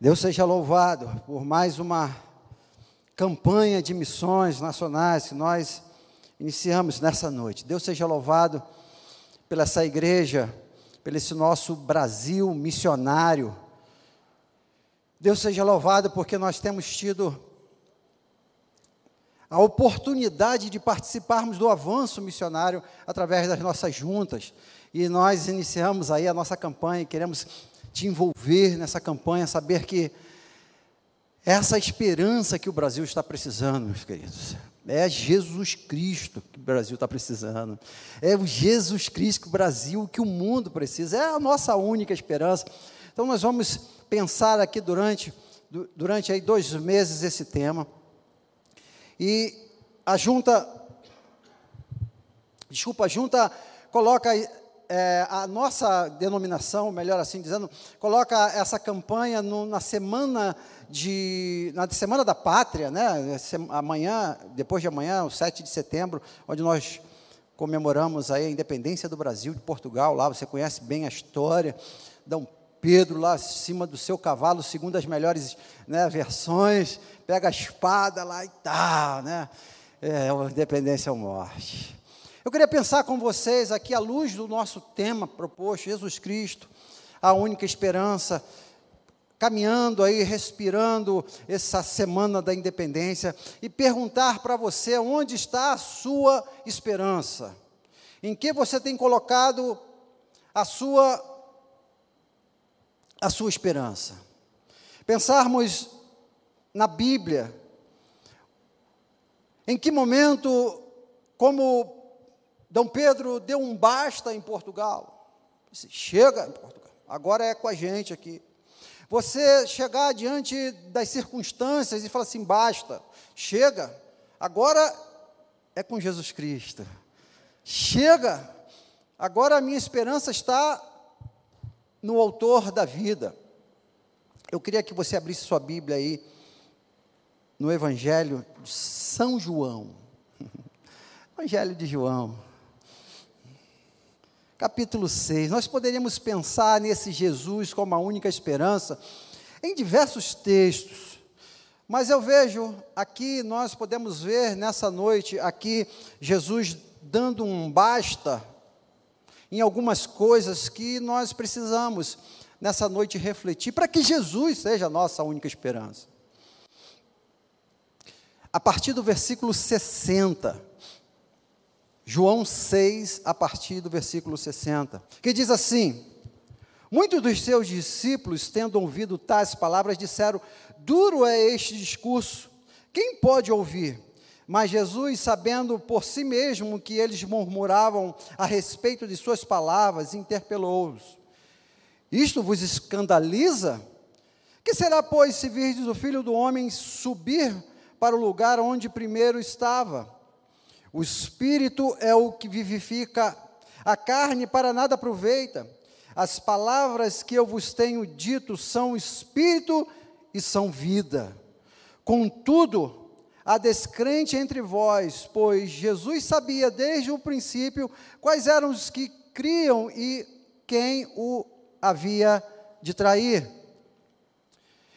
Deus seja louvado por mais uma campanha de missões nacionais que nós iniciamos nessa noite. Deus seja louvado pela essa igreja, pelo esse nosso Brasil missionário. Deus seja louvado porque nós temos tido a oportunidade de participarmos do avanço missionário através das nossas juntas. E nós iniciamos aí a nossa campanha e queremos te envolver nessa campanha, saber que essa esperança que o Brasil está precisando, meus queridos. É Jesus Cristo que o Brasil está precisando. É o Jesus Cristo que o Brasil, que o mundo precisa. É a nossa única esperança. Então nós vamos pensar aqui durante, durante aí dois meses esse tema. E a junta, desculpa, a junta coloca é, a nossa denominação, melhor assim dizendo, coloca essa campanha no, na semana de na semana da pátria, né? Amanhã, depois de amanhã, o 7 de setembro, onde nós comemoramos aí a independência do Brasil de Portugal, lá você conhece bem a história, Dom Pedro lá cima do seu cavalo, segundo as melhores né, versões, pega a espada lá e tal, né? É, independência ou morte. Eu queria pensar com vocês aqui, à luz do nosso tema proposto, Jesus Cristo, a única esperança, caminhando aí, respirando essa semana da independência, e perguntar para você onde está a sua esperança, em que você tem colocado a sua, a sua esperança. Pensarmos na Bíblia, em que momento, como Dom Pedro deu um basta em Portugal. Disse, Chega em Portugal, agora é com a gente aqui. Você chegar diante das circunstâncias e falar assim: basta, chega, agora é com Jesus Cristo. Chega, agora a minha esperança está no Autor da vida. Eu queria que você abrisse sua Bíblia aí no Evangelho de São João. Evangelho de João capítulo 6. Nós poderíamos pensar nesse Jesus como a única esperança em diversos textos. Mas eu vejo aqui, nós podemos ver nessa noite aqui Jesus dando um basta em algumas coisas que nós precisamos nessa noite refletir para que Jesus seja a nossa única esperança. A partir do versículo 60, João 6, a partir do versículo 60, que diz assim: Muitos dos seus discípulos, tendo ouvido tais palavras, disseram: Duro é este discurso, quem pode ouvir? Mas Jesus, sabendo por si mesmo que eles murmuravam a respeito de suas palavras, interpelou-os: Isto vos escandaliza? Que será, pois, se virdes o filho do homem subir para o lugar onde primeiro estava? O espírito é o que vivifica, a carne para nada aproveita. As palavras que eu vos tenho dito são espírito e são vida. Contudo, há descrente entre vós, pois Jesus sabia desde o princípio quais eram os que criam e quem o havia de trair.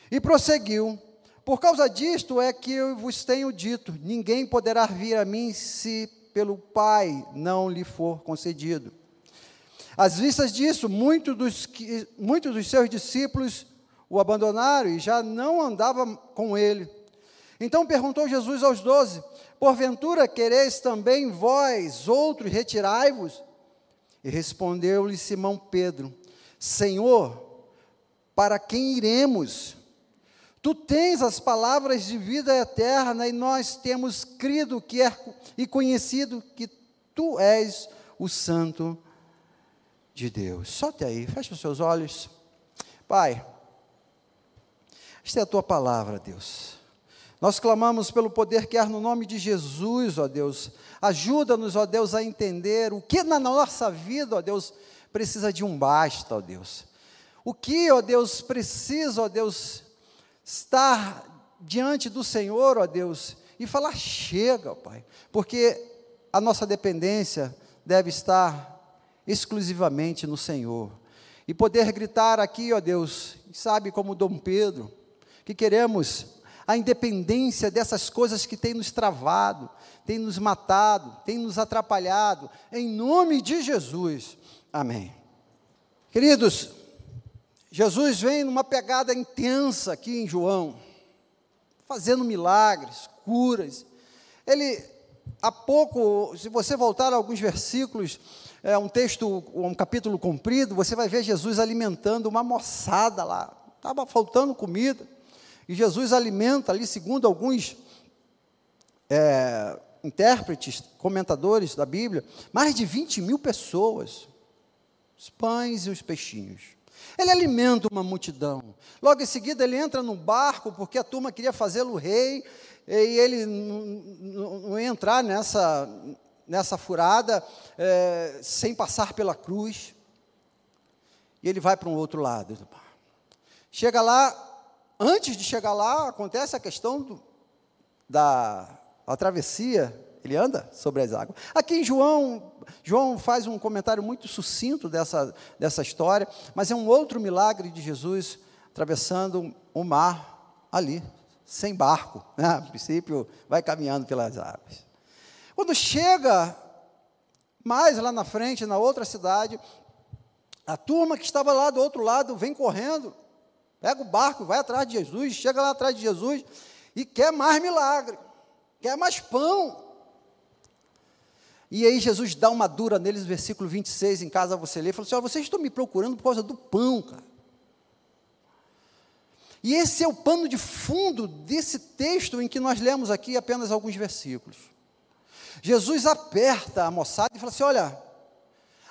E prosseguiu: por causa disto é que eu vos tenho dito: ninguém poderá vir a mim se pelo Pai não lhe for concedido. Às vistas disso, muitos dos, muitos dos seus discípulos o abandonaram e já não andavam com ele. Então perguntou Jesus aos doze: Porventura quereis também vós, outros, retirai-vos? E respondeu-lhe Simão Pedro: Senhor, para quem iremos? Tu tens as palavras de vida eterna e nós temos crido que é, e conhecido que tu és o Santo de Deus. Solte aí, feche os seus olhos. Pai, esta é a tua palavra, Deus. Nós clamamos pelo poder que há no nome de Jesus, ó Deus. Ajuda-nos, ó Deus, a entender o que na nossa vida, ó Deus, precisa de um basta, ó Deus. O que, ó Deus, precisa, ó Deus, estar diante do Senhor, ó Deus, e falar: chega, ó Pai, porque a nossa dependência deve estar exclusivamente no Senhor. e poder gritar aqui, ó Deus, sabe, como Dom Pedro, que queremos a independência dessas coisas que têm nos travado, têm nos matado, têm nos atrapalhado, em nome de Jesus. Amém. Queridos, Jesus vem numa pegada intensa aqui em João, fazendo milagres, curas. Ele, há pouco, se você voltar a alguns versículos, é um texto, um capítulo comprido, você vai ver Jesus alimentando uma moçada lá. Estava faltando comida. E Jesus alimenta ali, segundo alguns é, intérpretes, comentadores da Bíblia, mais de 20 mil pessoas. Os pães e os peixinhos. Ele alimenta uma multidão. Logo em seguida, ele entra no barco, porque a turma queria fazê-lo rei, e ele não ia entrar nessa, nessa furada é, sem passar pela cruz. E ele vai para um outro lado. Chega lá, antes de chegar lá, acontece a questão do, da a travessia, ele anda sobre as águas. Aqui em João, João faz um comentário muito sucinto dessa, dessa história, mas é um outro milagre de Jesus atravessando o mar ali, sem barco. Né? A princípio, vai caminhando pelas águas. Quando chega mais lá na frente, na outra cidade, a turma que estava lá do outro lado vem correndo, pega o barco, vai atrás de Jesus, chega lá atrás de Jesus e quer mais milagre, quer mais pão. E aí Jesus dá uma dura neles, versículo 26, em casa você lê, fala assim: vocês estão me procurando por causa do pão, cara. E esse é o pano de fundo desse texto em que nós lemos aqui apenas alguns versículos. Jesus aperta a moçada e fala assim: olha,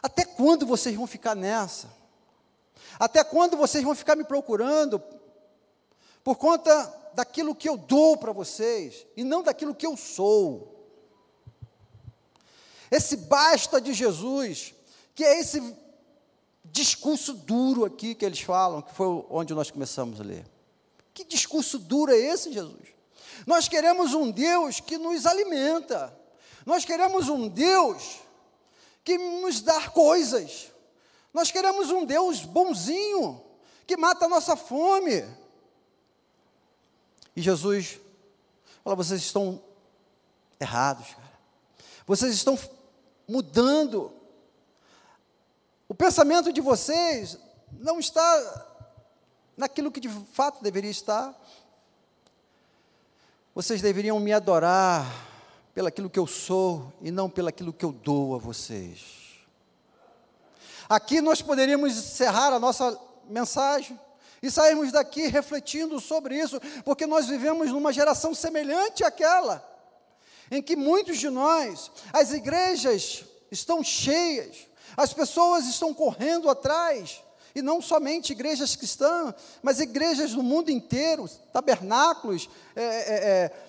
até quando vocês vão ficar nessa? Até quando vocês vão ficar me procurando por conta daquilo que eu dou para vocês e não daquilo que eu sou? Esse basta de Jesus, que é esse discurso duro aqui que eles falam, que foi onde nós começamos a ler. Que discurso duro é esse, Jesus? Nós queremos um Deus que nos alimenta. Nós queremos um Deus que nos dá coisas. Nós queremos um Deus bonzinho, que mata a nossa fome. E Jesus fala: vocês estão errados, cara. Vocês estão mudando. O pensamento de vocês não está naquilo que de fato deveria estar. Vocês deveriam me adorar pelaquilo que eu sou e não pelaquilo que eu dou a vocês. Aqui nós poderíamos encerrar a nossa mensagem e sairmos daqui refletindo sobre isso, porque nós vivemos numa geração semelhante àquela, em que muitos de nós, as igrejas estão cheias, as pessoas estão correndo atrás, e não somente igrejas cristãs, mas igrejas do mundo inteiro, tabernáculos, é, é, é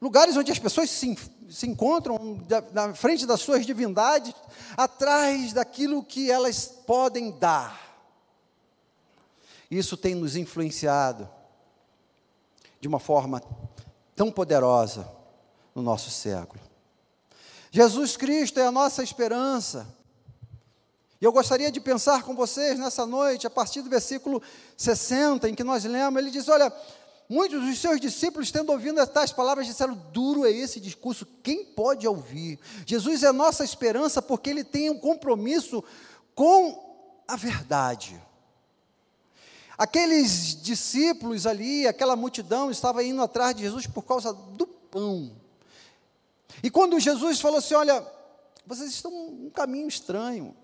lugares onde as pessoas se, se encontram na frente das suas divindades, atrás daquilo que elas podem dar. Isso tem nos influenciado de uma forma tão poderosa no nosso século. Jesus Cristo é a nossa esperança. E eu gostaria de pensar com vocês nessa noite, a partir do versículo 60, em que nós lemos, ele diz: Olha, Muitos dos seus discípulos, tendo ouvido tais palavras, disseram: Duro é esse discurso, quem pode ouvir? Jesus é nossa esperança porque ele tem um compromisso com a verdade. Aqueles discípulos ali, aquela multidão, estava indo atrás de Jesus por causa do pão. E quando Jesus falou assim: Olha, vocês estão um caminho estranho,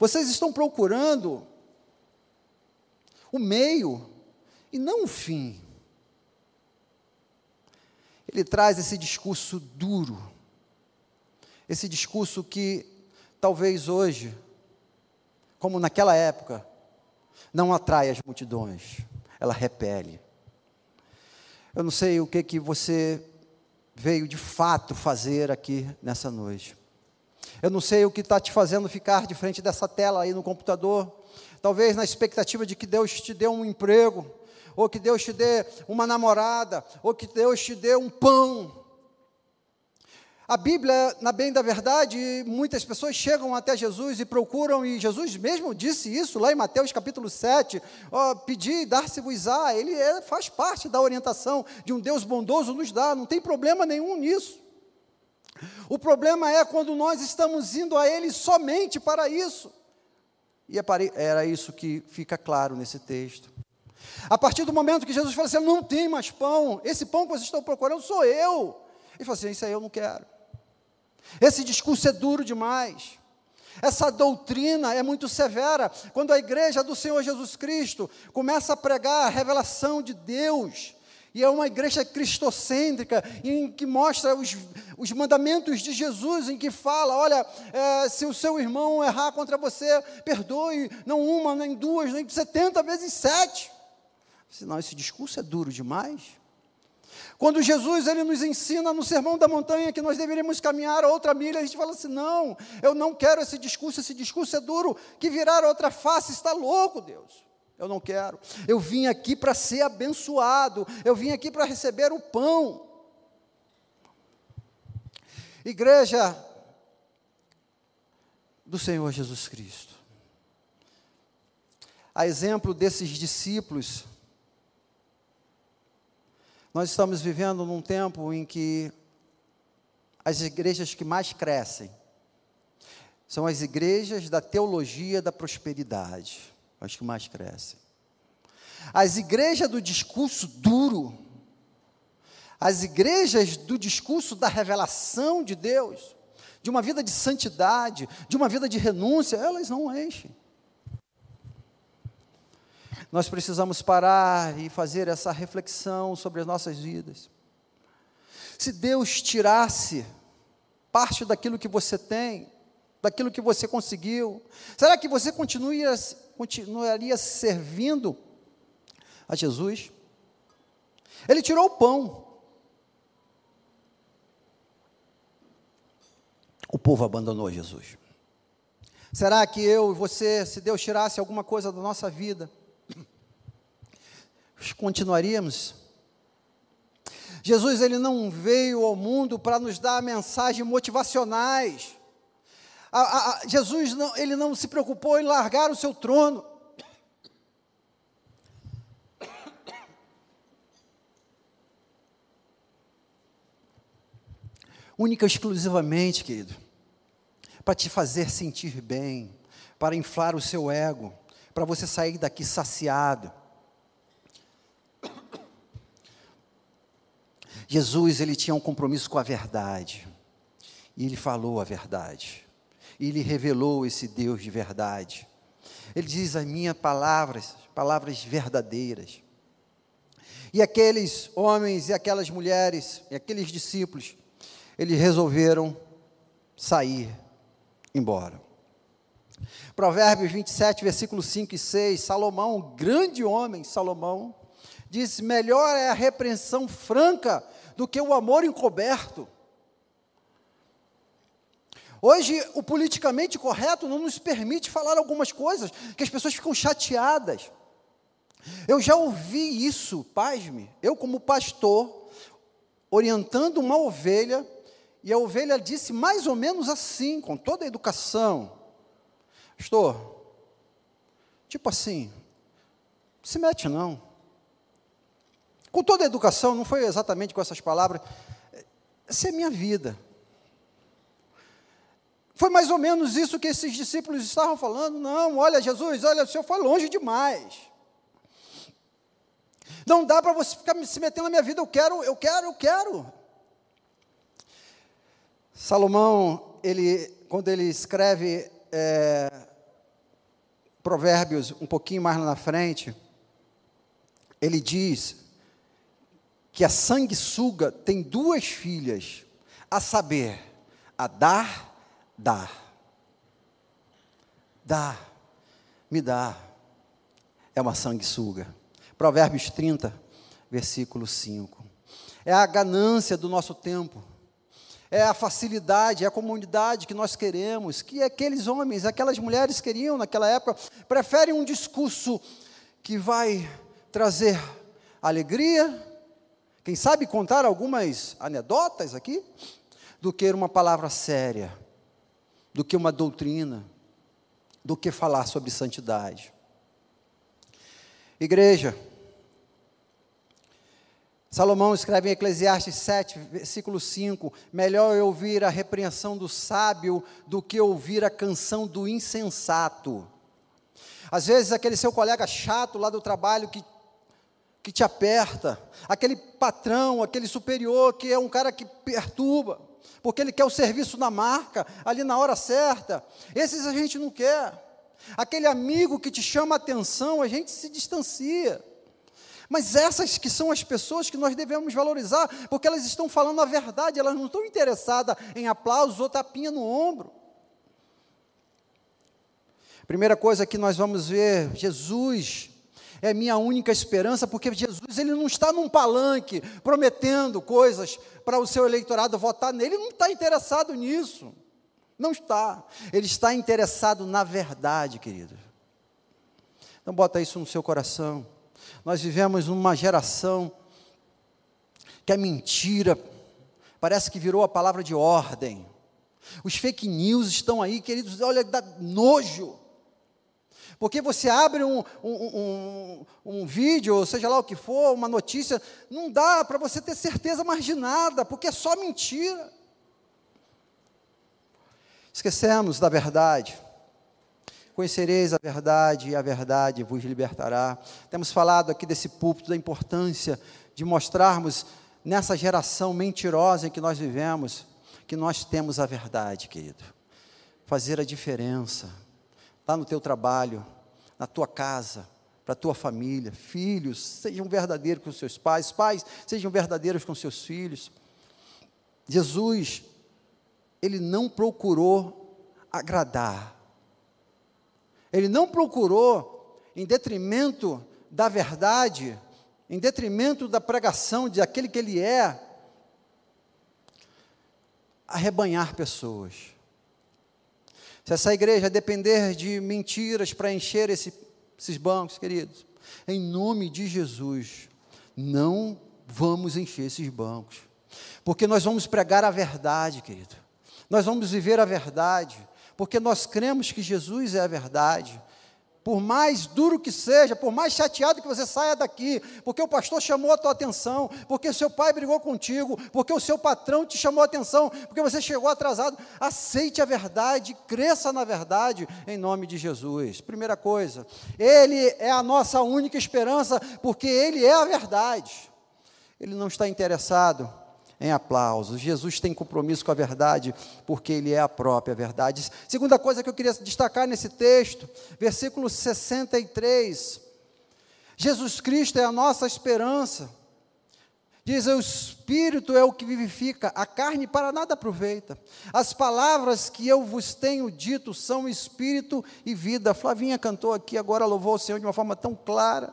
vocês estão procurando o meio e não o fim. Ele traz esse discurso duro, esse discurso que talvez hoje, como naquela época, não atrai as multidões, ela repele. Eu não sei o que que você veio de fato fazer aqui nessa noite. Eu não sei o que está te fazendo ficar de frente dessa tela aí no computador. Talvez na expectativa de que Deus te dê um emprego, ou que Deus te dê uma namorada, ou que Deus te dê um pão. A Bíblia, na bem da verdade, muitas pessoas chegam até Jesus e procuram, e Jesus mesmo disse isso lá em Mateus capítulo 7, ó, pedir e dar-se-vos-á, ele é, faz parte da orientação de um Deus bondoso nos dá, não tem problema nenhum nisso. O problema é quando nós estamos indo a Ele somente para isso. E é era isso que fica claro nesse texto. A partir do momento que Jesus fala assim: não tem mais pão, esse pão que vocês estão procurando sou eu. Ele fala assim: isso aí eu não quero. Esse discurso é duro demais. Essa doutrina é muito severa. Quando a igreja do Senhor Jesus Cristo começa a pregar a revelação de Deus, e é uma igreja cristocêntrica, em que mostra os, os mandamentos de Jesus, em que fala: olha, é, se o seu irmão errar contra você, perdoe, não uma, nem duas, nem setenta vezes sete. Senão, esse discurso é duro demais. Quando Jesus ele nos ensina no Sermão da Montanha que nós deveríamos caminhar outra milha, a gente fala assim: não, eu não quero esse discurso, esse discurso é duro, que virar outra face, está louco, Deus. Eu não quero. Eu vim aqui para ser abençoado, eu vim aqui para receber o pão. Igreja do Senhor Jesus Cristo. A exemplo desses discípulos, nós estamos vivendo num tempo em que as igrejas que mais crescem são as igrejas da teologia da prosperidade, as que mais crescem. As igrejas do discurso duro, as igrejas do discurso da revelação de Deus, de uma vida de santidade, de uma vida de renúncia, elas não enchem. Nós precisamos parar e fazer essa reflexão sobre as nossas vidas. Se Deus tirasse parte daquilo que você tem, daquilo que você conseguiu, será que você continuaria, continuaria servindo a Jesus? Ele tirou o pão. O povo abandonou Jesus. Será que eu e você, se Deus tirasse alguma coisa da nossa vida, continuaríamos. Jesus ele não veio ao mundo para nos dar mensagens motivacionais. A, a, a, Jesus não, ele não se preocupou em largar o seu trono. Única e exclusivamente, querido, para te fazer sentir bem, para inflar o seu ego, para você sair daqui saciado. Jesus, ele tinha um compromisso com a verdade. E ele falou a verdade. E ele revelou esse Deus de verdade. Ele diz as minhas palavras, palavras verdadeiras. E aqueles homens e aquelas mulheres, e aqueles discípulos, eles resolveram sair embora. Provérbios 27, versículos 5 e 6, Salomão, grande homem, Salomão, diz: melhor é a repreensão franca do que o amor encoberto. Hoje, o politicamente correto não nos permite falar algumas coisas que as pessoas ficam chateadas. Eu já ouvi isso, pasme, eu como pastor, orientando uma ovelha, e a ovelha disse mais ou menos assim, com toda a educação: Pastor, tipo assim, se mete não. Com toda a educação, não foi exatamente com essas palavras. Essa é minha vida. Foi mais ou menos isso que esses discípulos estavam falando. Não, olha, Jesus, olha, o Senhor foi longe demais. Não dá para você ficar se metendo na minha vida. Eu quero, eu quero, eu quero. Salomão, ele, quando ele escreve é, Provérbios um pouquinho mais lá na frente, ele diz que a sanguessuga tem duas filhas, a saber, a dar, dar. Dá, me dá. É uma sanguessuga. Provérbios 30, versículo 5. É a ganância do nosso tempo. É a facilidade, é a comunidade que nós queremos, que aqueles homens, aquelas mulheres queriam naquela época, preferem um discurso que vai trazer alegria, quem sabe contar algumas anedotas aqui? do que uma palavra séria, do que uma doutrina, do que falar sobre santidade. Igreja, Salomão escreve em Eclesiastes 7, versículo 5: Melhor é ouvir a repreensão do sábio do que ouvir a canção do insensato. Às vezes, aquele seu colega chato lá do trabalho que, que te aperta, aquele patrão, aquele superior que é um cara que perturba, porque ele quer o serviço na marca, ali na hora certa. Esses a gente não quer. Aquele amigo que te chama a atenção, a gente se distancia. Mas essas que são as pessoas que nós devemos valorizar, porque elas estão falando a verdade, elas não estão interessadas em aplausos ou tapinha no ombro. Primeira coisa que nós vamos ver, Jesus é minha única esperança, porque Jesus ele não está num palanque prometendo coisas para o seu eleitorado votar nele, ele não está interessado nisso. Não está. Ele está interessado na verdade, querido. Então bota isso no seu coração. Nós vivemos numa geração que a mentira parece que virou a palavra de ordem. Os fake news estão aí, queridos, olha, dá nojo. Porque você abre um, um, um, um, vídeo, ou seja lá o que for, uma notícia, não dá para você ter certeza mais de nada, porque é só mentira. Esquecemos da verdade. Conhecereis a verdade e a verdade vos libertará. Temos falado aqui desse púlpito da importância de mostrarmos nessa geração mentirosa em que nós vivemos, que nós temos a verdade, querido. Fazer a diferença. Lá no teu trabalho, na tua casa, para a tua família, filhos, sejam verdadeiros com seus pais, pais, sejam verdadeiros com seus filhos. Jesus, ele não procurou agradar, ele não procurou, em detrimento da verdade, em detrimento da pregação de aquele que ele é, arrebanhar pessoas. Se essa igreja depender de mentiras para encher esse, esses bancos, queridos, em nome de Jesus, não vamos encher esses bancos, porque nós vamos pregar a verdade, querido, nós vamos viver a verdade, porque nós cremos que Jesus é a verdade. Por mais duro que seja, por mais chateado que você saia daqui, porque o pastor chamou a tua atenção, porque o seu pai brigou contigo, porque o seu patrão te chamou a atenção, porque você chegou atrasado, aceite a verdade, cresça na verdade, em nome de Jesus. Primeira coisa, Ele é a nossa única esperança, porque Ele é a verdade. Ele não está interessado em aplausos. Jesus tem compromisso com a verdade, porque Ele é a própria verdade. Segunda coisa que eu queria destacar nesse texto, versículo 63. Jesus Cristo é a nossa esperança. Diz: o Espírito é o que vivifica, a carne para nada aproveita. As palavras que eu vos tenho dito são Espírito e vida. Flavinha cantou aqui, agora louvou o Senhor de uma forma tão clara.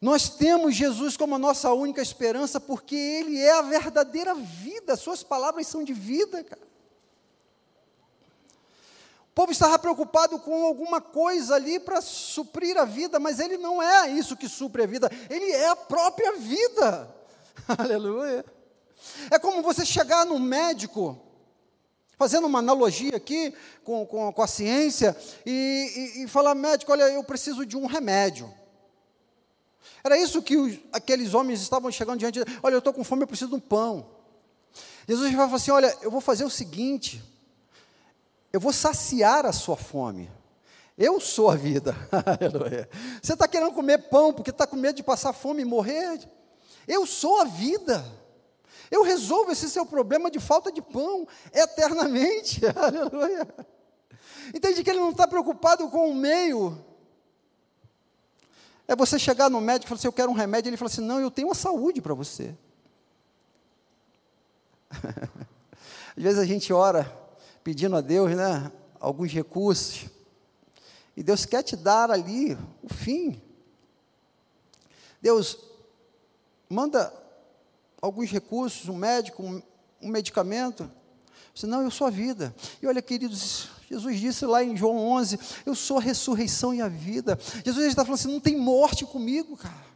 Nós temos Jesus como a nossa única esperança, porque Ele é a verdadeira vida, Suas palavras são de vida, cara. O povo estava preocupado com alguma coisa ali para suprir a vida, mas Ele não é isso que supre a vida, Ele é a própria vida. Aleluia. É como você chegar no médico, fazendo uma analogia aqui com, com, com a ciência, e, e, e falar, médico, olha, eu preciso de um remédio. Era isso que os, aqueles homens estavam chegando diante de Olha, eu estou com fome, eu preciso de um pão. Jesus vai falar assim: Olha, eu vou fazer o seguinte, eu vou saciar a sua fome. Eu sou a vida. Você está querendo comer pão porque está com medo de passar fome e morrer? Eu sou a vida. Eu resolvo esse seu problema de falta de pão eternamente. Aleluia. Entende que ele não está preocupado com o meio, é você chegar no médico e falar assim: Eu quero um remédio. Ele fala assim: Não, eu tenho uma saúde para você. Às vezes a gente ora pedindo a Deus né, alguns recursos, e Deus quer te dar ali o fim. Deus manda alguns recursos, um médico, um, um medicamento. Você, não, eu sou a vida. E olha, queridos, Jesus disse lá em João 11: Eu sou a ressurreição e a vida. Jesus está falando assim: não tem morte comigo, cara.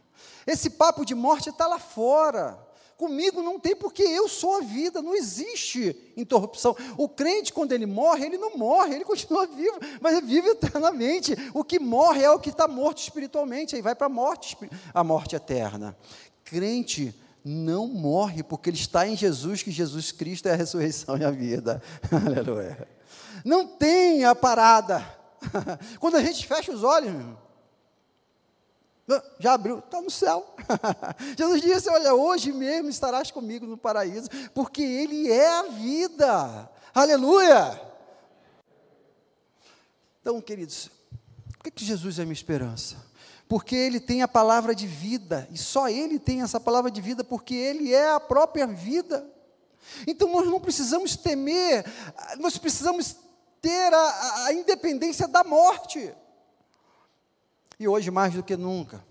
Esse papo de morte está lá fora. Comigo não tem, porque eu sou a vida, não existe interrupção. O crente, quando ele morre, ele não morre, ele continua vivo, mas ele vive eternamente. O que morre é o que está morto espiritualmente, aí vai para a morte, a morte eterna. Crente não morre, porque ele está em Jesus, que Jesus Cristo é a ressurreição e a vida. Aleluia. Não tem a parada. Quando a gente fecha os olhos, já abriu, está no céu. Jesus disse: Olha, hoje mesmo estarás comigo no paraíso, porque Ele é a vida. Aleluia! Então, queridos, por que, Jesus é minha esperança? Porque Ele tem a palavra de vida, e só Ele tem essa palavra de vida, porque Ele é a própria vida. Então, nós não precisamos temer, nós precisamos ter a, a independência da morte. E hoje, mais do que nunca,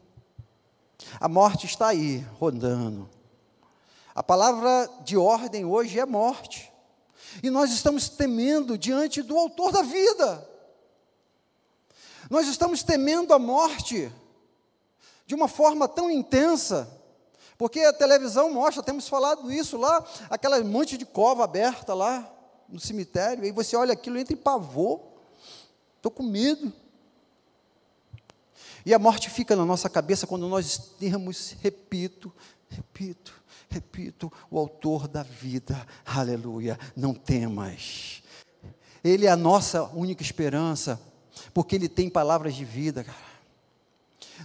a morte está aí, rodando. A palavra de ordem hoje é morte. E nós estamos temendo diante do autor da vida. Nós estamos temendo a morte de uma forma tão intensa, porque a televisão mostra, temos falado isso lá, aquela monte de cova aberta lá no cemitério, e você olha aquilo, entra em pavor, estou com medo. E a morte fica na nossa cabeça quando nós temos, repito, repito, repito, o autor da vida, aleluia, não temas. Ele é a nossa única esperança, porque Ele tem palavras de vida, cara.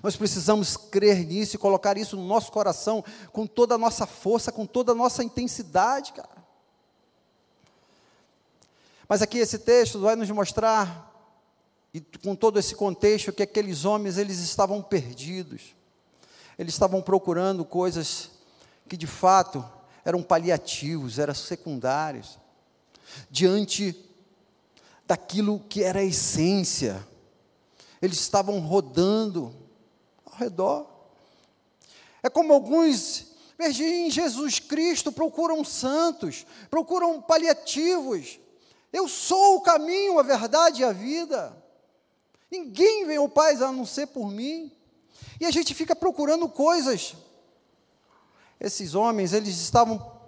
Nós precisamos crer nisso e colocar isso no nosso coração com toda a nossa força, com toda a nossa intensidade, cara. Mas aqui esse texto vai nos mostrar e com todo esse contexto que aqueles homens eles estavam perdidos. Eles estavam procurando coisas que de fato eram paliativos, eram secundários, diante daquilo que era a essência. Eles estavam rodando ao redor. É como alguns em Jesus Cristo procuram santos, procuram paliativos. Eu sou o caminho, a verdade e a vida. Ninguém vem ao Pai a não ser por mim. E a gente fica procurando coisas. Esses homens, eles estavam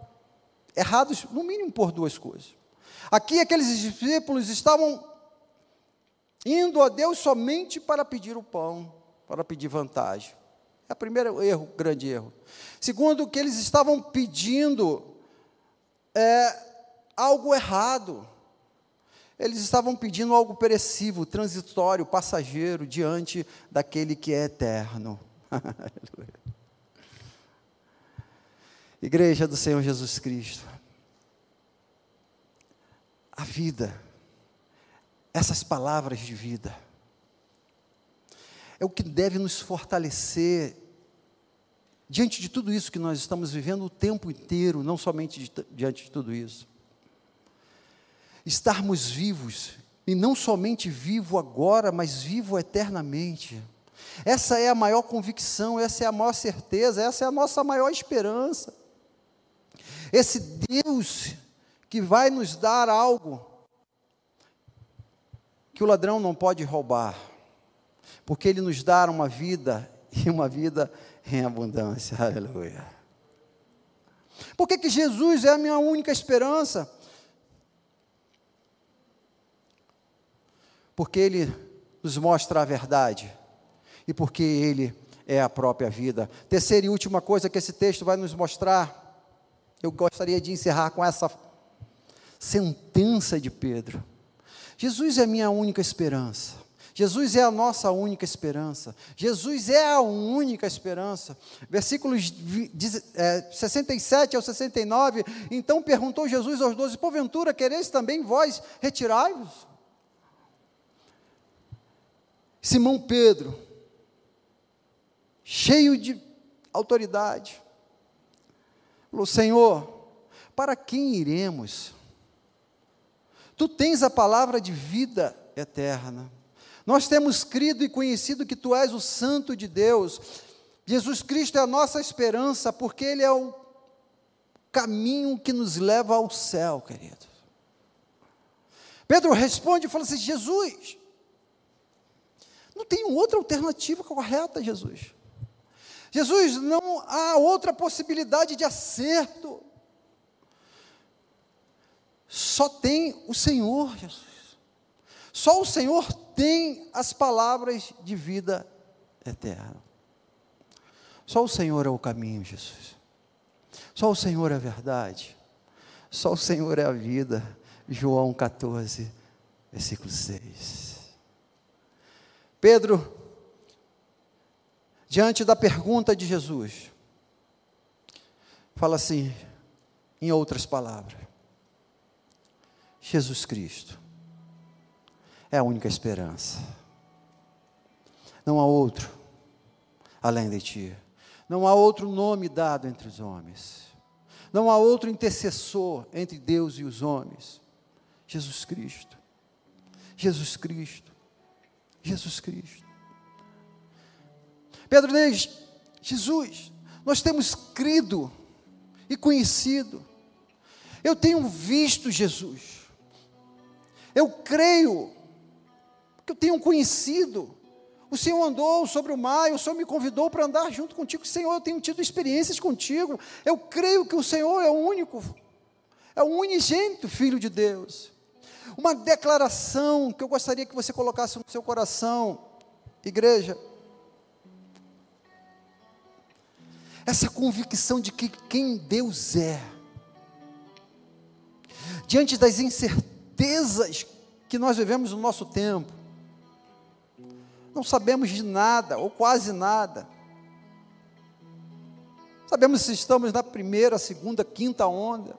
errados, no mínimo, por duas coisas. Aqui, aqueles discípulos estavam indo a Deus somente para pedir o pão, para pedir vantagem. É o primeiro erro, grande erro. Segundo, que eles estavam pedindo é, algo errado. Eles estavam pedindo algo perecível, transitório, passageiro, diante daquele que é eterno. Igreja do Senhor Jesus Cristo. A vida, essas palavras de vida, é o que deve nos fortalecer diante de tudo isso que nós estamos vivendo o tempo inteiro, não somente diante de tudo isso estarmos vivos, e não somente vivo agora, mas vivo eternamente. Essa é a maior convicção, essa é a maior certeza, essa é a nossa maior esperança. Esse Deus que vai nos dar algo que o ladrão não pode roubar, porque Ele nos dá uma vida e uma vida em abundância. Aleluia. Por que, que Jesus é a minha única esperança? Porque Ele nos mostra a verdade e porque Ele é a própria vida. Terceira e última coisa que esse texto vai nos mostrar, eu gostaria de encerrar com essa sentença de Pedro. Jesus é a minha única esperança. Jesus é a nossa única esperança. Jesus é a única esperança. Versículos 67 é, ao 69. Então perguntou Jesus aos doze: Porventura quereis também vós retirai-vos? Simão Pedro, cheio de autoridade, falou: Senhor, para quem iremos? Tu tens a palavra de vida eterna. Nós temos crido e conhecido que tu és o Santo de Deus. Jesus Cristo é a nossa esperança, porque Ele é o caminho que nos leva ao céu, querido. Pedro responde e fala assim: Jesus, não tem outra alternativa correta, Jesus. Jesus, não há outra possibilidade de acerto. Só tem o Senhor, Jesus. Só o Senhor tem as palavras de vida eterna. Só o Senhor é o caminho, Jesus. Só o Senhor é a verdade. Só o Senhor é a vida. João 14, versículo 6. Pedro, diante da pergunta de Jesus, fala assim, em outras palavras: Jesus Cristo é a única esperança. Não há outro além de ti. Não há outro nome dado entre os homens. Não há outro intercessor entre Deus e os homens. Jesus Cristo. Jesus Cristo. Jesus Cristo. Pedro diz: Jesus, nós temos crido e conhecido. Eu tenho visto Jesus. Eu creio que eu tenho conhecido. O Senhor andou sobre o mar, o Senhor me convidou para andar junto contigo. Senhor, eu tenho tido experiências contigo. Eu creio que o Senhor é o único, é o unigênito Filho de Deus. Uma declaração que eu gostaria que você colocasse no seu coração, igreja. Essa convicção de que quem Deus é, diante das incertezas que nós vivemos no nosso tempo, não sabemos de nada, ou quase nada. Sabemos se estamos na primeira, segunda, quinta onda.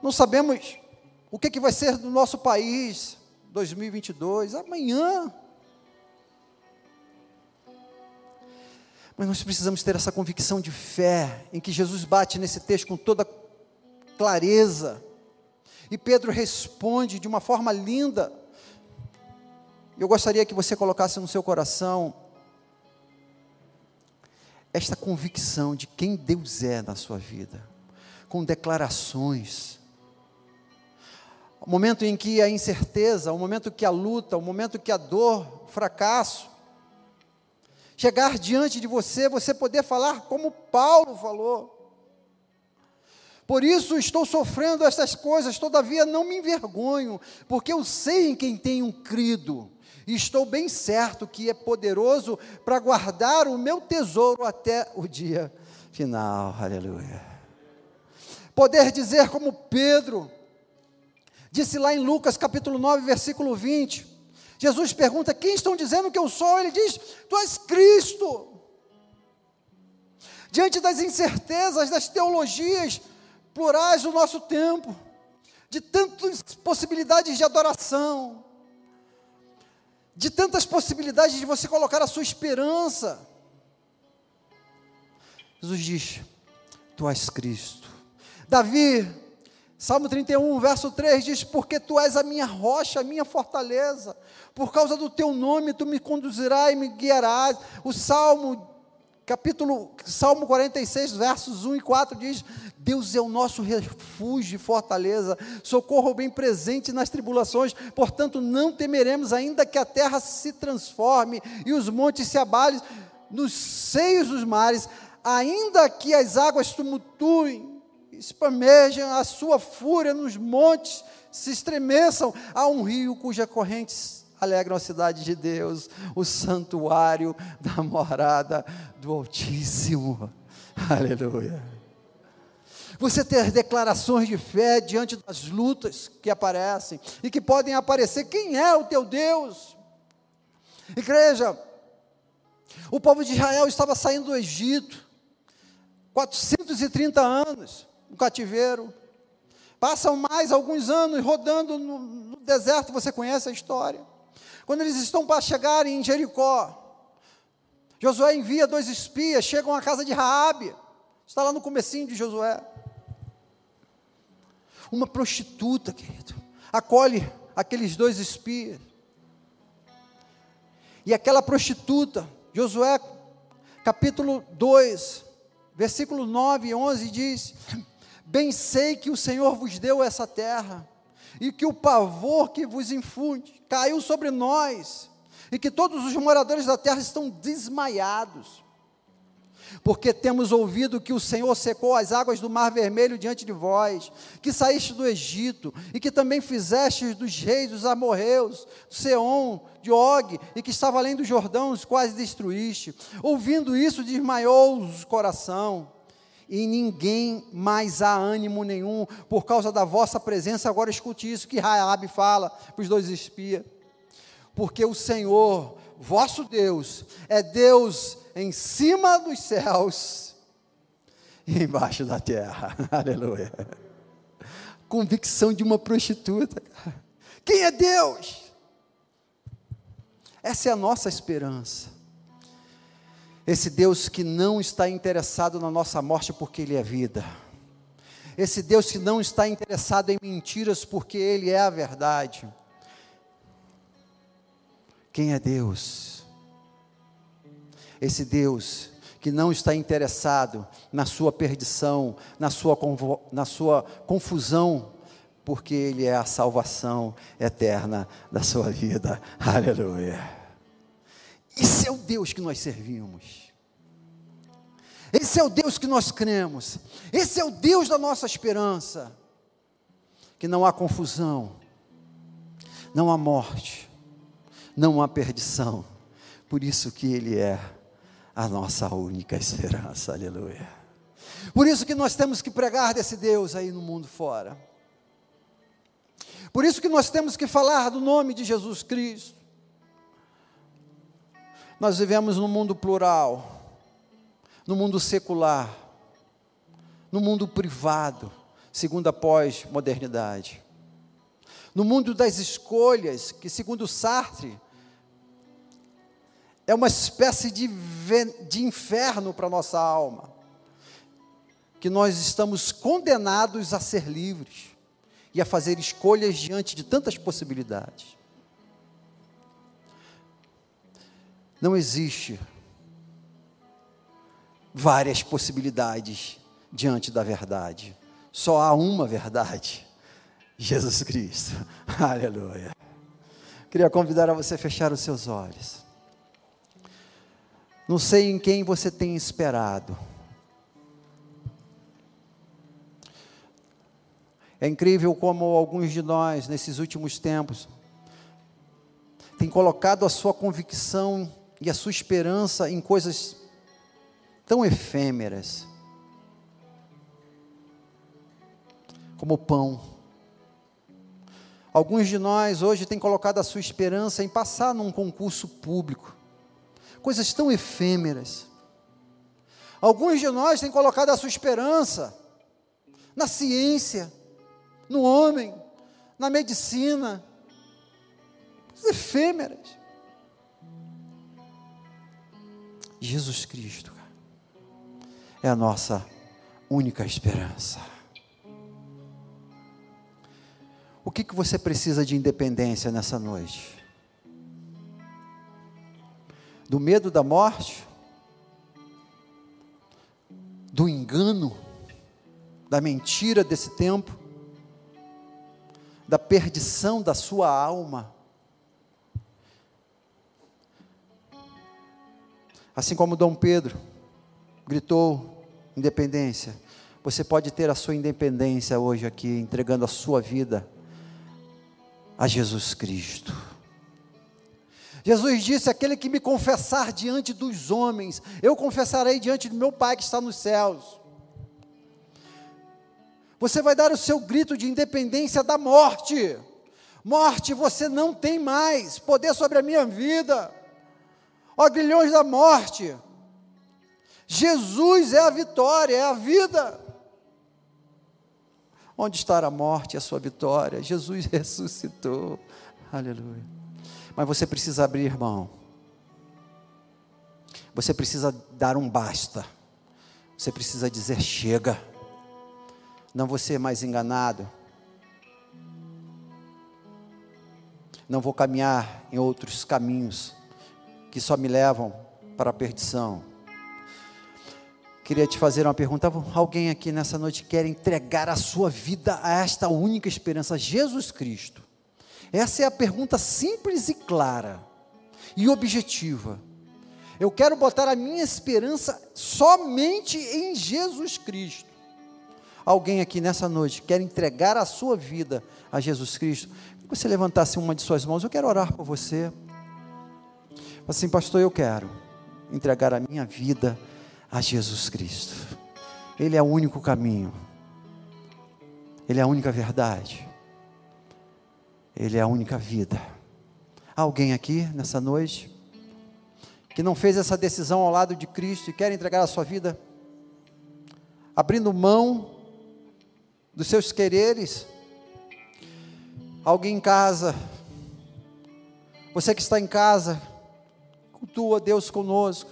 Não sabemos o que, que vai ser do nosso país 2022, amanhã. Mas nós precisamos ter essa convicção de fé, em que Jesus bate nesse texto com toda clareza. E Pedro responde de uma forma linda eu gostaria que você colocasse no seu coração esta convicção de quem Deus é na sua vida, com declarações. O momento em que a incerteza, o momento que a luta, o momento que a dor, o fracasso, chegar diante de você, você poder falar como Paulo falou. Por isso estou sofrendo estas coisas, todavia não me envergonho, porque eu sei em quem tenho crido e estou bem certo que é poderoso para guardar o meu tesouro até o dia final. Aleluia. Poder dizer como Pedro disse lá em Lucas capítulo 9, versículo 20. Jesus pergunta: "Quem estão dizendo que eu sou?" Ele diz: "Tu és Cristo." Diante das incertezas das teologias plurais do nosso tempo, de tantas possibilidades de adoração, de tantas possibilidades de você colocar a sua esperança. Jesus diz: Tu és Cristo. Davi, Salmo 31, verso 3 diz: Porque tu és a minha rocha, a minha fortaleza, por causa do teu nome tu me conduzirás e me guiarás. O Salmo capítulo Salmo 46, versos 1 e 4 diz: Deus é o nosso refúgio e fortaleza, socorro bem presente nas tribulações, portanto não temeremos, ainda que a terra se transforme e os montes se abalem nos seios dos mares, ainda que as águas tumultuem, espamejem a sua fúria nos montes, se estremeçam, há um rio cuja corrente alegram a cidade de Deus, o santuário da morada do Altíssimo. Aleluia. Você ter declarações de fé diante das lutas que aparecem e que podem aparecer. Quem é o teu Deus? Igreja, o povo de Israel estava saindo do Egito, 430 anos no cativeiro. Passam mais alguns anos rodando no, no deserto, você conhece a história. Quando eles estão para chegar em Jericó, Josué envia dois espias, chegam à casa de Raabe. Está lá no comecinho de Josué. Uma prostituta, querido, acolhe aqueles dois espias. E aquela prostituta, Josué capítulo 2, versículo 9 e 11 diz: Bem sei que o Senhor vos deu essa terra, e que o pavor que vos infunde caiu sobre nós, e que todos os moradores da terra estão desmaiados. porque temos ouvido que o Senhor secou as águas do Mar Vermelho diante de vós, que saíste do Egito, e que também fizeste dos reis dos amorreus, Seom, de Og, e que estava além do Jordão, os quais destruíste. Ouvindo isso, desmaiou o coração, e ninguém mais há ânimo nenhum, por causa da vossa presença, agora escute isso que Raabe fala para os dois espias, porque o Senhor, vosso Deus, é Deus em cima dos céus e embaixo da terra. Aleluia. Convicção de uma prostituta. Quem é Deus? Essa é a nossa esperança. Esse Deus que não está interessado na nossa morte porque Ele é vida. Esse Deus que não está interessado em mentiras porque Ele é a verdade. Quem é Deus? Esse Deus que não está interessado na sua perdição, na sua, na sua confusão, porque Ele é a salvação eterna da sua vida. Aleluia. Esse é o Deus que nós servimos. Esse é o Deus que nós cremos. Esse é o Deus da nossa esperança. Que não há confusão, não há morte, não há perdição. Por isso que Ele é a nossa única esperança, aleluia. Por isso que nós temos que pregar desse Deus aí no mundo fora. Por isso que nós temos que falar do nome de Jesus Cristo. Nós vivemos num mundo plural, no mundo secular, no mundo privado, segundo a pós-modernidade. No mundo das escolhas, que segundo Sartre, é uma espécie de, de inferno para a nossa alma, que nós estamos condenados a ser livres e a fazer escolhas diante de tantas possibilidades. Não existe várias possibilidades diante da verdade. Só há uma verdade: Jesus Cristo. Aleluia. Queria convidar a você a fechar os seus olhos. Não sei em quem você tem esperado. É incrível como alguns de nós, nesses últimos tempos, têm colocado a sua convicção e a sua esperança em coisas tão efêmeras como o pão. Alguns de nós hoje têm colocado a sua esperança em passar num concurso público coisas tão efêmeras. Alguns de nós têm colocado a sua esperança na ciência, no homem, na medicina, coisas efêmeras. Jesus Cristo é a nossa única esperança. O que, que você precisa de independência nessa noite? do medo da morte, do engano, da mentira desse tempo, da perdição da sua alma. Assim como Dom Pedro gritou independência, você pode ter a sua independência hoje aqui, entregando a sua vida a Jesus Cristo. Jesus disse: Aquele que me confessar diante dos homens, eu confessarei diante do meu Pai que está nos céus. Você vai dar o seu grito de independência da morte. Morte, você não tem mais poder sobre a minha vida. Ó grilhões da morte. Jesus é a vitória, é a vida. Onde está a morte e a sua vitória? Jesus ressuscitou. Aleluia. Mas você precisa abrir mão. Você precisa dar um basta. Você precisa dizer chega. Não vou ser mais enganado. Não vou caminhar em outros caminhos que só me levam para a perdição. Queria te fazer uma pergunta. Alguém aqui nessa noite quer entregar a sua vida a esta única esperança, Jesus Cristo? Essa é a pergunta simples e clara e objetiva. Eu quero botar a minha esperança somente em Jesus Cristo. Alguém aqui nessa noite quer entregar a sua vida a Jesus Cristo? Que você levantasse uma de suas mãos, eu quero orar por você. Assim, pastor, eu quero entregar a minha vida a Jesus Cristo. Ele é o único caminho. Ele é a única verdade. Ele é a única vida. Alguém aqui nessa noite que não fez essa decisão ao lado de Cristo e quer entregar a sua vida, abrindo mão dos seus quereres? Alguém em casa, você que está em casa, cultua Deus conosco,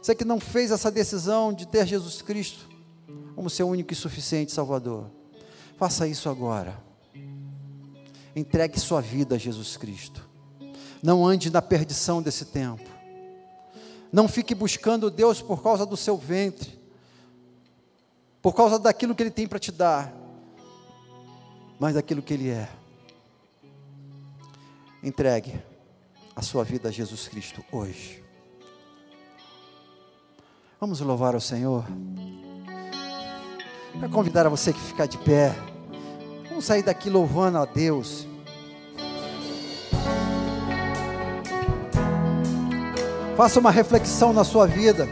você que não fez essa decisão de ter Jesus Cristo como seu único e suficiente Salvador, faça isso agora. Entregue sua vida a Jesus Cristo. Não ande na perdição desse tempo. Não fique buscando Deus por causa do seu ventre, por causa daquilo que Ele tem para te dar, mas daquilo que Ele é. Entregue a sua vida a Jesus Cristo hoje. Vamos louvar o Senhor. Quero convidar a você que ficar de pé. Vamos sair daqui louvando a Deus. Faça uma reflexão na sua vida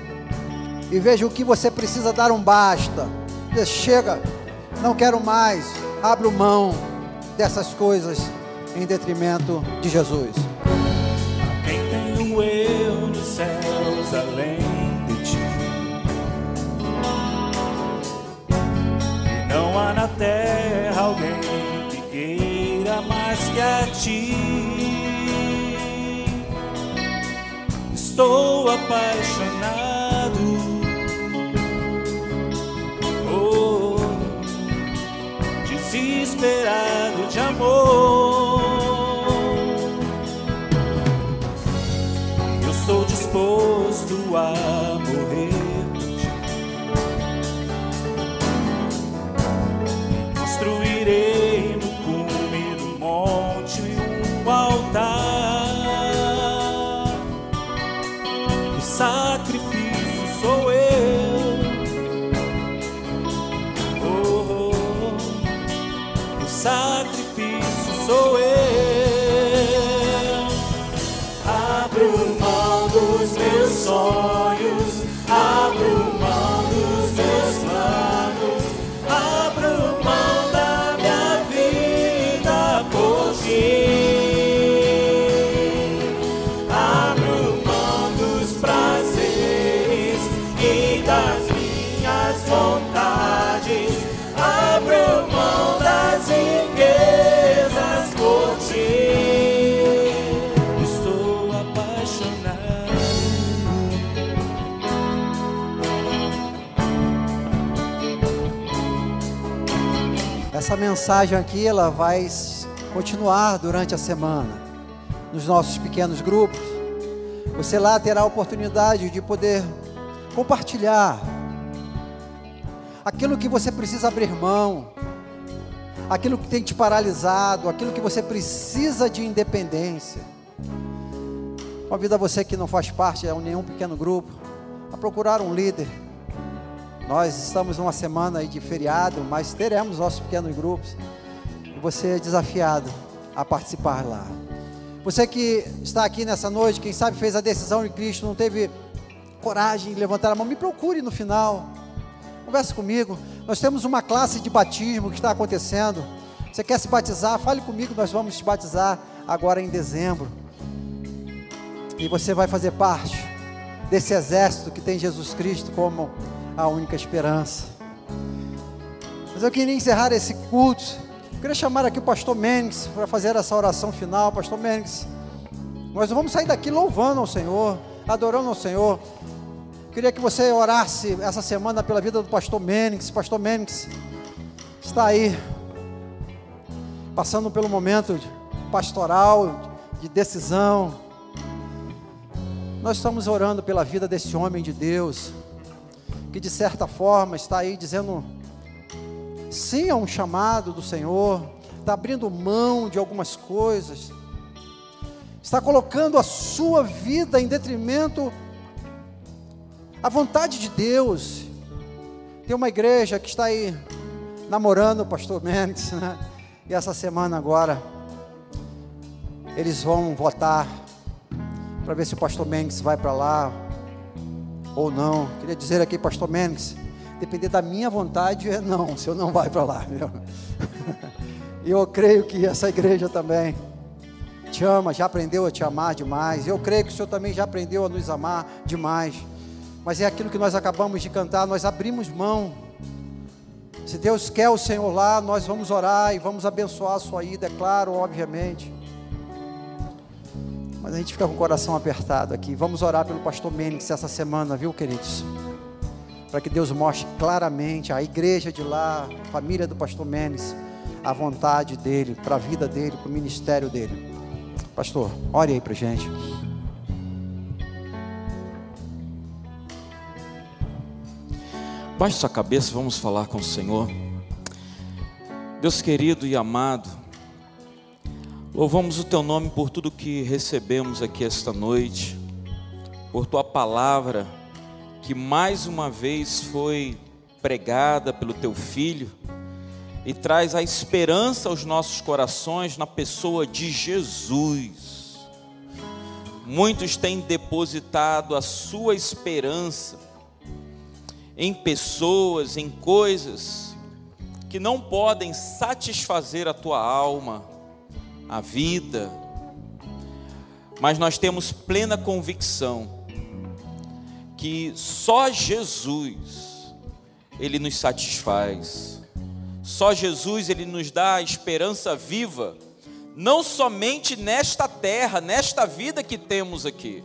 e veja o que você precisa dar um basta. Chega, não quero mais. Abra mão dessas coisas em detrimento de Jesus. Terra alguém que queira mais que a ti. estou apaixonado. Oh, desesperado de amor. Mensagem aqui ela vai continuar durante a semana nos nossos pequenos grupos. Você lá terá a oportunidade de poder compartilhar aquilo que você precisa abrir mão, aquilo que tem te paralisado, aquilo que você precisa de independência. Convido a você que não faz parte de nenhum pequeno grupo a procurar um líder nós estamos numa semana aí de feriado, mas teremos nossos pequenos grupos. E você é desafiado a participar lá. Você que está aqui nessa noite, quem sabe fez a decisão de Cristo, não teve coragem de levantar a mão, me procure no final. Converse comigo. Nós temos uma classe de batismo que está acontecendo. Você quer se batizar? Fale comigo, nós vamos te batizar agora em dezembro. E você vai fazer parte desse exército que tem Jesus Cristo como a única esperança. Mas eu queria encerrar esse culto. Eu queria chamar aqui o pastor Mendes para fazer essa oração final. Pastor Mendes, nós vamos sair daqui louvando ao Senhor, adorando ao Senhor. Eu queria que você orasse essa semana pela vida do pastor Mendes. Pastor Mendes está aí, passando pelo momento pastoral, de decisão. Nós estamos orando pela vida desse homem de Deus que de certa forma está aí dizendo sim a um chamado do Senhor, está abrindo mão de algumas coisas, está colocando a sua vida em detrimento A vontade de Deus. Tem uma igreja que está aí namorando o pastor Mendes, né? E essa semana agora eles vão votar para ver se o pastor Mendes vai para lá ou não. Queria dizer aqui, pastor Mendes, depender da minha vontade é não, se eu não vai para lá? E eu creio que essa igreja também te ama, já aprendeu a te amar demais. Eu creio que o Senhor também já aprendeu a nos amar demais. Mas é aquilo que nós acabamos de cantar, nós abrimos mão. Se Deus quer o Senhor lá, nós vamos orar e vamos abençoar a sua ida, é claro, obviamente. Mas a gente fica com o coração apertado aqui. Vamos orar pelo pastor Mênix essa semana, viu, queridos? Para que Deus mostre claramente a igreja de lá, a família do pastor Mênix a vontade dele, para a vida dele, para o ministério dele. Pastor, ore aí para gente. Baixe sua cabeça, vamos falar com o Senhor. Deus querido e amado, louvamos o Teu nome por tudo que recebemos aqui esta noite, por Tua palavra, que mais uma vez foi pregada pelo Teu Filho e traz a esperança aos nossos corações na pessoa de Jesus. Muitos têm depositado a sua esperança em pessoas, em coisas que não podem satisfazer a tua alma, a vida, mas nós temos plena convicção que só Jesus ele nos satisfaz. Só Jesus ele nos dá a esperança viva, não somente nesta terra, nesta vida que temos aqui,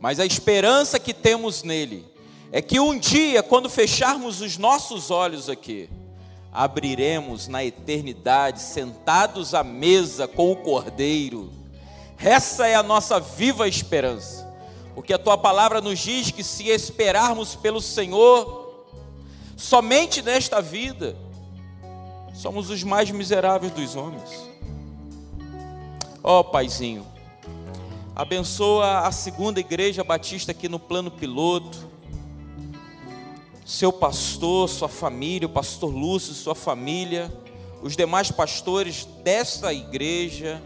mas a esperança que temos nele é que um dia, quando fecharmos os nossos olhos aqui, abriremos na eternidade, sentados à mesa com o Cordeiro. Essa é a nossa viva esperança, porque a tua palavra nos diz que se esperarmos pelo Senhor, somente nesta vida, Somos os mais miseráveis dos homens. Ó oh, Paizinho, abençoa a segunda igreja batista aqui no plano piloto. Seu pastor, sua família, o pastor Lúcio, sua família, os demais pastores desta igreja,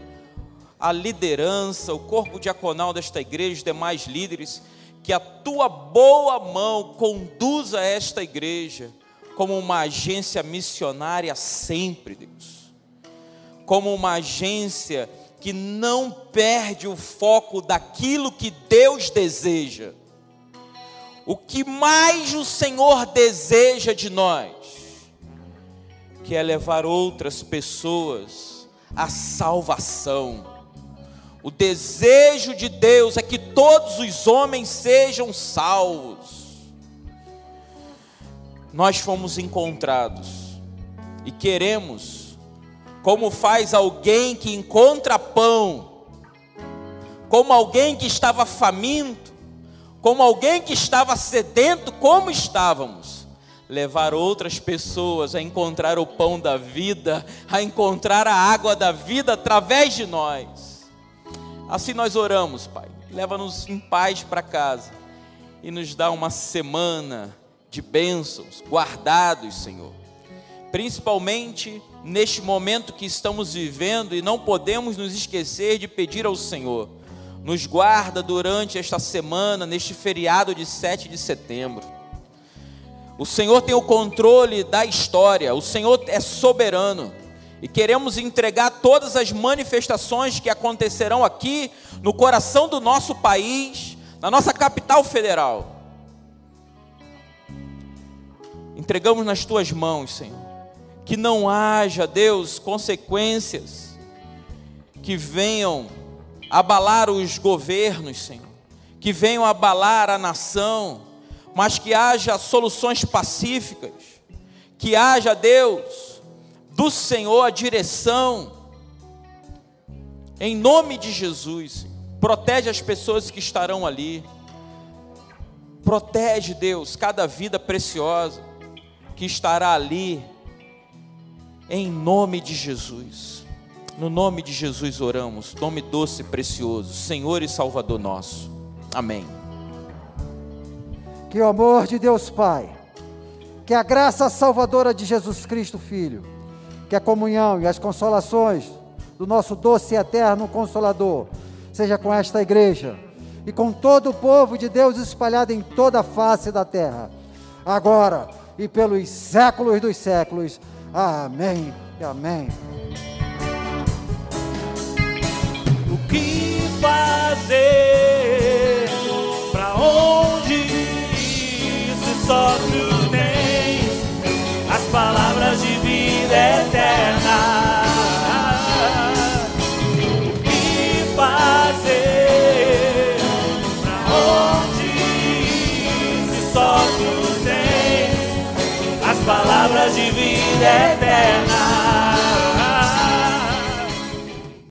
a liderança, o corpo diaconal desta igreja, os demais líderes, que a tua boa mão conduza esta igreja como uma agência missionária sempre, Deus. Como uma agência que não perde o foco daquilo que Deus deseja. O que mais o Senhor deseja de nós, que é levar outras pessoas à salvação. O desejo de Deus é que todos os homens sejam salvos nós fomos encontrados e queremos, como faz alguém que encontra pão, como alguém que estava faminto, como alguém que estava sedento, como estávamos, levar outras pessoas a encontrar o pão da vida, a encontrar a água da vida através de nós. Assim nós oramos, Pai. Leva-nos em paz para casa e nos dá uma semana de bênçãos, guardados, Senhor. Principalmente neste momento que estamos vivendo e não podemos nos esquecer de pedir ao Senhor. Nos guarda durante esta semana, neste feriado de 7 de setembro. O Senhor tem o controle da história, o Senhor é soberano. E queremos entregar todas as manifestações que acontecerão aqui no coração do nosso país, na nossa capital federal entregamos nas tuas mãos, Senhor. Que não haja, Deus, consequências que venham abalar os governos, Senhor, que venham abalar a nação, mas que haja soluções pacíficas, que haja, Deus, do Senhor a direção, em nome de Jesus, protege as pessoas que estarão ali, protege, Deus, cada vida preciosa, que estará ali, em nome de Jesus. No nome de Jesus oramos, nome doce e precioso, Senhor e Salvador nosso. Amém. Que o amor de Deus Pai, que a graça salvadora de Jesus Cristo Filho, que a comunhão e as consolações do nosso doce e eterno Consolador seja com esta igreja e com todo o povo de Deus espalhado em toda a face da terra, agora e pelos séculos dos séculos. Amém amém. Que fazer? Para onde ir? Se só tu tens as palavras de vida eterna. Palavras de vida eterna.